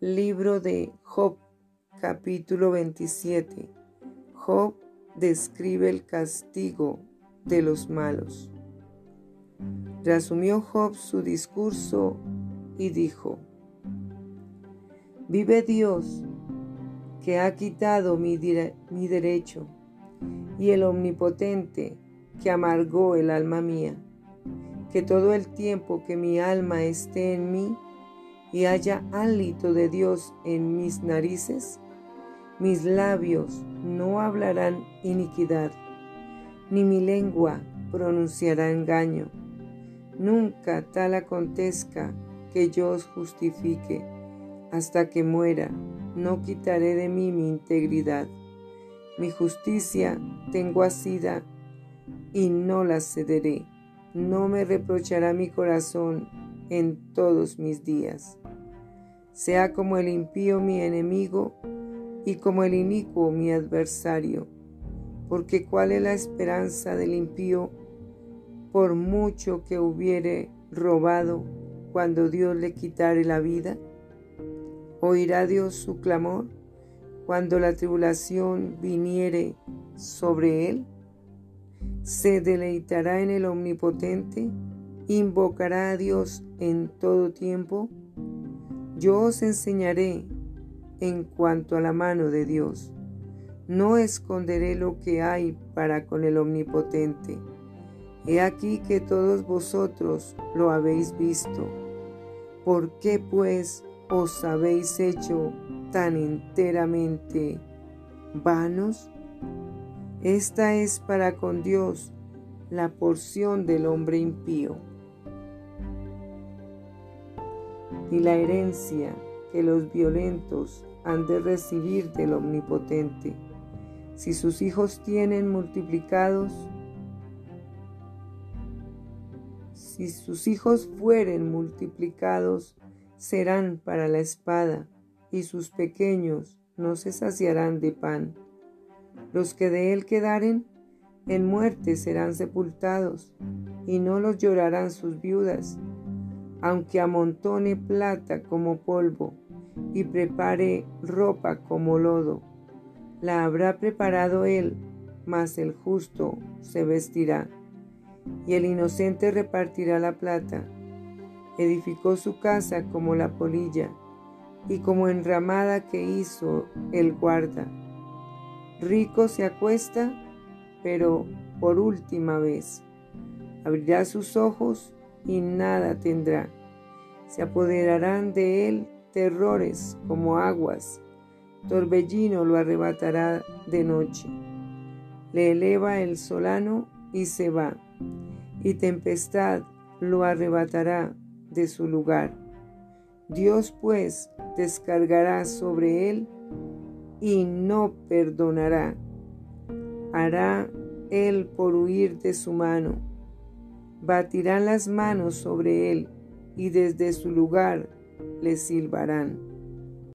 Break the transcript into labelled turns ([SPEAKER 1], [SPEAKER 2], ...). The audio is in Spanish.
[SPEAKER 1] Libro de Job, capítulo 27. Job describe el castigo de los malos. Resumió Job su discurso y dijo, Vive Dios, que ha quitado mi, mi derecho, y el omnipotente, que amargó el alma mía, que todo el tiempo que mi alma esté en mí, y haya hálito de Dios en mis narices, mis labios no hablarán iniquidad, ni mi lengua pronunciará engaño. Nunca tal acontezca que yo os justifique. Hasta que muera, no quitaré de mí mi integridad. Mi justicia tengo asida y no la cederé. No me reprochará mi corazón en todos mis días. Sea como el impío mi enemigo y como el inicuo mi adversario. Porque cuál es la esperanza del impío por mucho que hubiere robado cuando Dios le quitare la vida? ¿Oirá Dios su clamor cuando la tribulación viniere sobre él? ¿Se deleitará en el Omnipotente? ¿Invocará a Dios en todo tiempo? Yo os enseñaré en cuanto a la mano de Dios. No esconderé lo que hay para con el Omnipotente. He aquí que todos vosotros lo habéis visto. ¿Por qué pues os habéis hecho tan enteramente vanos? Esta es para con Dios la porción del hombre impío y la herencia que los violentos han de recibir del Omnipotente. Si sus hijos tienen multiplicados, si sus hijos fueren multiplicados, serán para la espada, y sus pequeños no se saciarán de pan. Los que de él quedaren, en muerte serán sepultados, y no los llorarán sus viudas, aunque amontone plata como polvo y prepare ropa como lodo. La habrá preparado él, mas el justo se vestirá, y el inocente repartirá la plata. Edificó su casa como la polilla, y como enramada que hizo el guarda. Rico se acuesta, pero por última vez. Abrirá sus ojos y nada tendrá. Se apoderarán de él terrores como aguas, torbellino lo arrebatará de noche. Le eleva el solano y se va, y tempestad lo arrebatará de su lugar. Dios pues descargará sobre él y no perdonará. Hará él por huir de su mano. Batirán las manos sobre él y desde su lugar le silbarán.